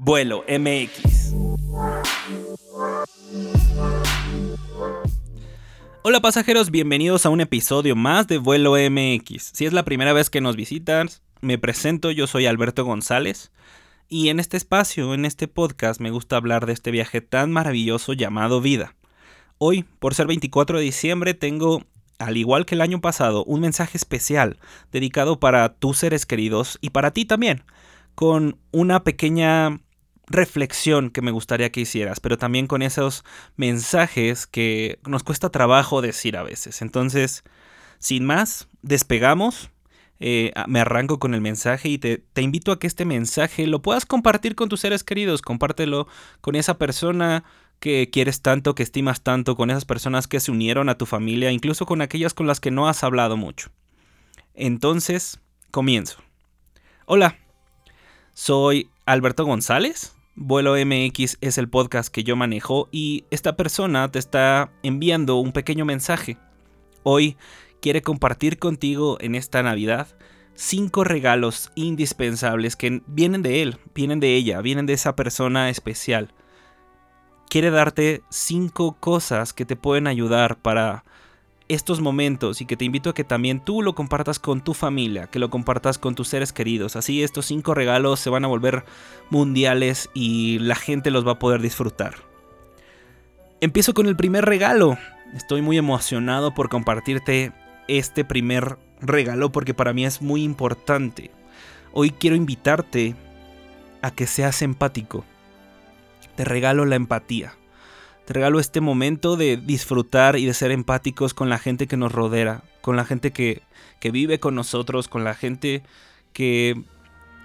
Vuelo MX. Hola pasajeros, bienvenidos a un episodio más de Vuelo MX. Si es la primera vez que nos visitas, me presento, yo soy Alberto González. Y en este espacio, en este podcast, me gusta hablar de este viaje tan maravilloso llamado vida. Hoy, por ser 24 de diciembre, tengo, al igual que el año pasado, un mensaje especial dedicado para tus seres queridos y para ti también, con una pequeña reflexión que me gustaría que hicieras, pero también con esos mensajes que nos cuesta trabajo decir a veces. Entonces, sin más, despegamos. Eh, me arranco con el mensaje y te, te invito a que este mensaje lo puedas compartir con tus seres queridos. Compártelo con esa persona que quieres tanto, que estimas tanto, con esas personas que se unieron a tu familia, incluso con aquellas con las que no has hablado mucho. Entonces, comienzo. Hola, soy Alberto González Vuelo MX es el podcast que yo manejo y esta persona te está enviando un pequeño mensaje. Hoy quiere compartir contigo en esta Navidad cinco regalos indispensables que vienen de él, vienen de ella, vienen de esa persona especial. Quiere darte cinco cosas que te pueden ayudar para estos momentos y que te invito a que también tú lo compartas con tu familia, que lo compartas con tus seres queridos. Así estos cinco regalos se van a volver mundiales y la gente los va a poder disfrutar. Empiezo con el primer regalo. Estoy muy emocionado por compartirte este primer regalo porque para mí es muy importante. Hoy quiero invitarte a que seas empático. Te regalo la empatía. Te regalo este momento de disfrutar y de ser empáticos con la gente que nos rodea, con la gente que, que vive con nosotros, con la gente que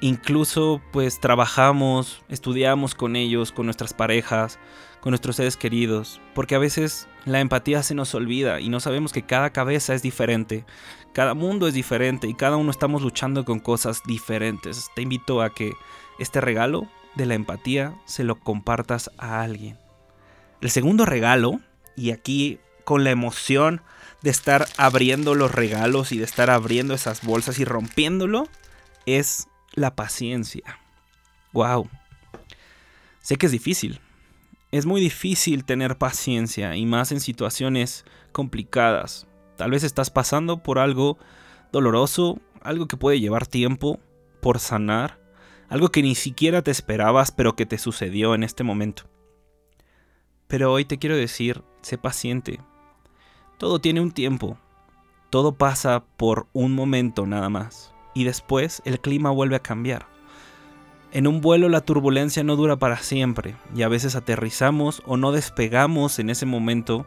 incluso pues trabajamos, estudiamos con ellos, con nuestras parejas, con nuestros seres queridos, porque a veces la empatía se nos olvida y no sabemos que cada cabeza es diferente, cada mundo es diferente y cada uno estamos luchando con cosas diferentes. Te invito a que este regalo de la empatía se lo compartas a alguien. El segundo regalo, y aquí con la emoción de estar abriendo los regalos y de estar abriendo esas bolsas y rompiéndolo, es la paciencia. Wow. Sé que es difícil. Es muy difícil tener paciencia y más en situaciones complicadas. Tal vez estás pasando por algo doloroso, algo que puede llevar tiempo por sanar, algo que ni siquiera te esperabas pero que te sucedió en este momento. Pero hoy te quiero decir, sé paciente. Todo tiene un tiempo. Todo pasa por un momento nada más. Y después el clima vuelve a cambiar. En un vuelo la turbulencia no dura para siempre y a veces aterrizamos o no despegamos en ese momento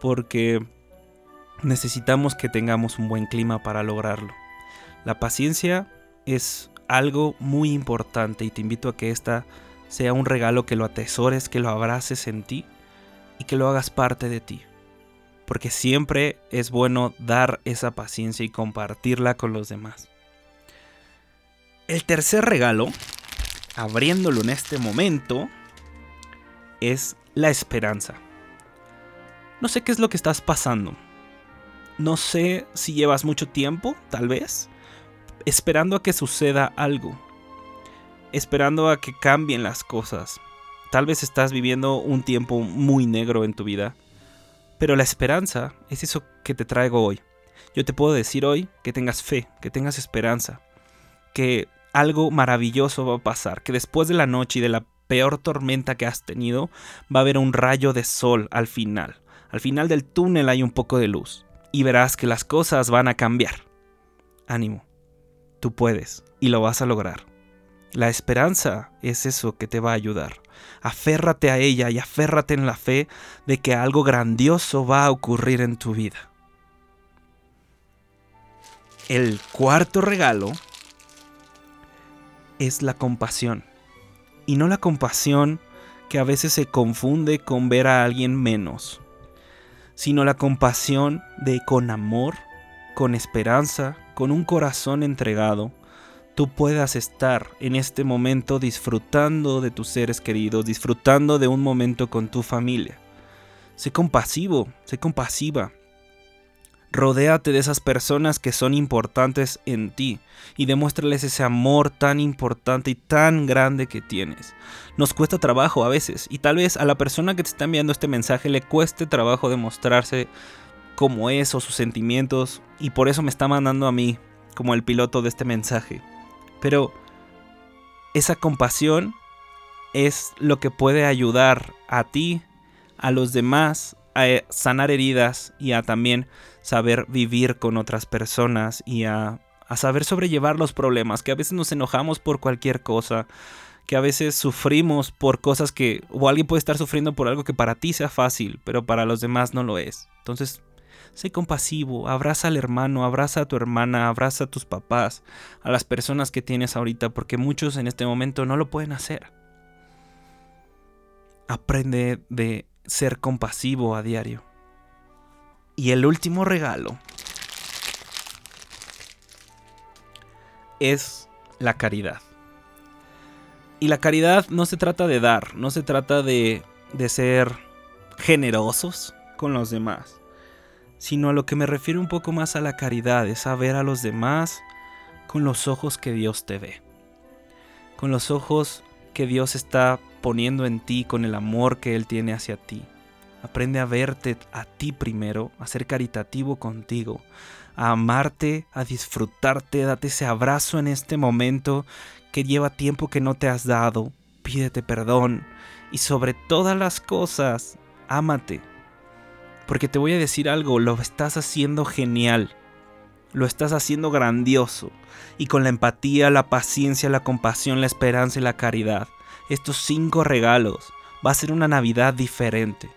porque necesitamos que tengamos un buen clima para lograrlo. La paciencia es algo muy importante y te invito a que esta sea un regalo que lo atesores, que lo abraces en ti y que lo hagas parte de ti. Porque siempre es bueno dar esa paciencia y compartirla con los demás. El tercer regalo, abriéndolo en este momento, es la esperanza. No sé qué es lo que estás pasando. No sé si llevas mucho tiempo, tal vez, esperando a que suceda algo. Esperando a que cambien las cosas. Tal vez estás viviendo un tiempo muy negro en tu vida, pero la esperanza es eso que te traigo hoy. Yo te puedo decir hoy que tengas fe, que tengas esperanza, que algo maravilloso va a pasar, que después de la noche y de la peor tormenta que has tenido, va a haber un rayo de sol al final. Al final del túnel hay un poco de luz y verás que las cosas van a cambiar. Ánimo, tú puedes y lo vas a lograr. La esperanza es eso que te va a ayudar. Aférrate a ella y aférrate en la fe de que algo grandioso va a ocurrir en tu vida. El cuarto regalo es la compasión. Y no la compasión que a veces se confunde con ver a alguien menos, sino la compasión de con amor, con esperanza, con un corazón entregado, tú puedas estar en este momento disfrutando de tus seres queridos, disfrutando de un momento con tu familia. Sé compasivo, sé compasiva. Rodéate de esas personas que son importantes en ti y demuéstrales ese amor tan importante y tan grande que tienes. Nos cuesta trabajo a veces y tal vez a la persona que te está enviando este mensaje le cueste trabajo demostrarse cómo es o sus sentimientos y por eso me está mandando a mí como el piloto de este mensaje. Pero esa compasión es lo que puede ayudar a ti, a los demás, a sanar heridas y a también saber vivir con otras personas y a, a saber sobrellevar los problemas, que a veces nos enojamos por cualquier cosa, que a veces sufrimos por cosas que, o alguien puede estar sufriendo por algo que para ti sea fácil, pero para los demás no lo es. Entonces, sé compasivo, abraza al hermano, abraza a tu hermana, abraza a tus papás, a las personas que tienes ahorita, porque muchos en este momento no lo pueden hacer. Aprende de ser compasivo a diario. Y el último regalo es la caridad. Y la caridad no se trata de dar, no se trata de, de ser generosos con los demás, sino a lo que me refiero un poco más a la caridad, es saber a los demás con los ojos que Dios te ve, con los ojos que Dios está poniendo en ti, con el amor que Él tiene hacia ti. Aprende a verte a ti primero, a ser caritativo contigo, a amarte, a disfrutarte, date ese abrazo en este momento que lleva tiempo que no te has dado, pídete perdón y sobre todas las cosas, ámate. Porque te voy a decir algo, lo estás haciendo genial, lo estás haciendo grandioso y con la empatía, la paciencia, la compasión, la esperanza y la caridad. Estos cinco regalos va a ser una Navidad diferente.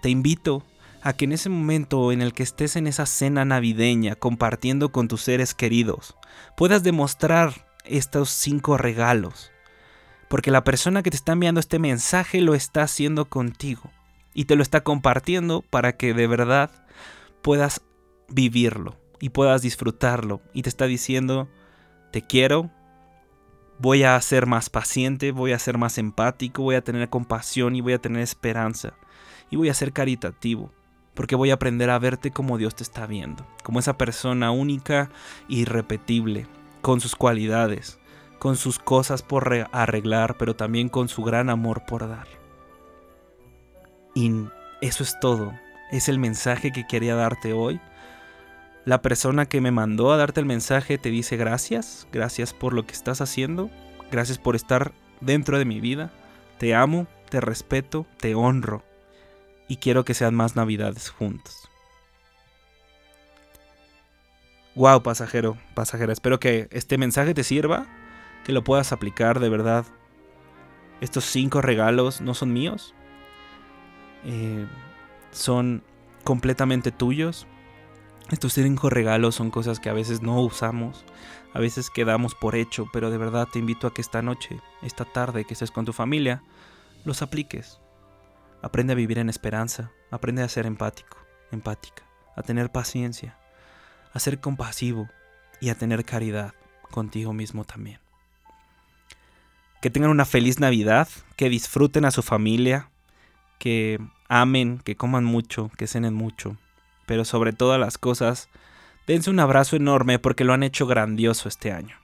Te invito a que en ese momento en el que estés en esa cena navideña compartiendo con tus seres queridos, puedas demostrar estos cinco regalos. Porque la persona que te está enviando este mensaje lo está haciendo contigo y te lo está compartiendo para que de verdad puedas vivirlo y puedas disfrutarlo. Y te está diciendo, te quiero, voy a ser más paciente, voy a ser más empático, voy a tener compasión y voy a tener esperanza y voy a ser caritativo, porque voy a aprender a verte como Dios te está viendo, como esa persona única e irrepetible, con sus cualidades, con sus cosas por arreglar, pero también con su gran amor por dar. Y eso es todo, es el mensaje que quería darte hoy. La persona que me mandó a darte el mensaje te dice gracias, gracias por lo que estás haciendo, gracias por estar dentro de mi vida, te amo, te respeto, te honro y quiero que sean más navidades juntos. Wow, pasajero, pasajera, espero que este mensaje te sirva, que lo puedas aplicar de verdad. Estos cinco regalos no son míos, eh, son completamente tuyos. Estos cinco regalos son cosas que a veces no usamos, a veces quedamos por hecho, pero de verdad te invito a que esta noche, esta tarde que estés con tu familia, los apliques. Aprende a vivir en esperanza, aprende a ser empático, empática, a tener paciencia, a ser compasivo y a tener caridad contigo mismo también. Que tengan una feliz Navidad, que disfruten a su familia, que amen, que coman mucho, que cenen mucho, pero sobre todas las cosas, dense un abrazo enorme porque lo han hecho grandioso este año.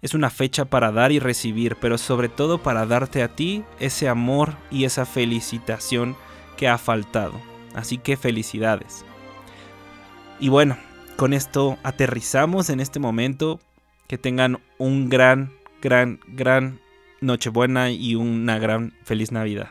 Es una fecha para dar y recibir, pero sobre todo para darte a ti ese amor y esa felicitación que ha faltado. Así que felicidades. Y bueno, con esto aterrizamos en este momento. Que tengan un gran, gran, gran Nochebuena y una gran feliz Navidad.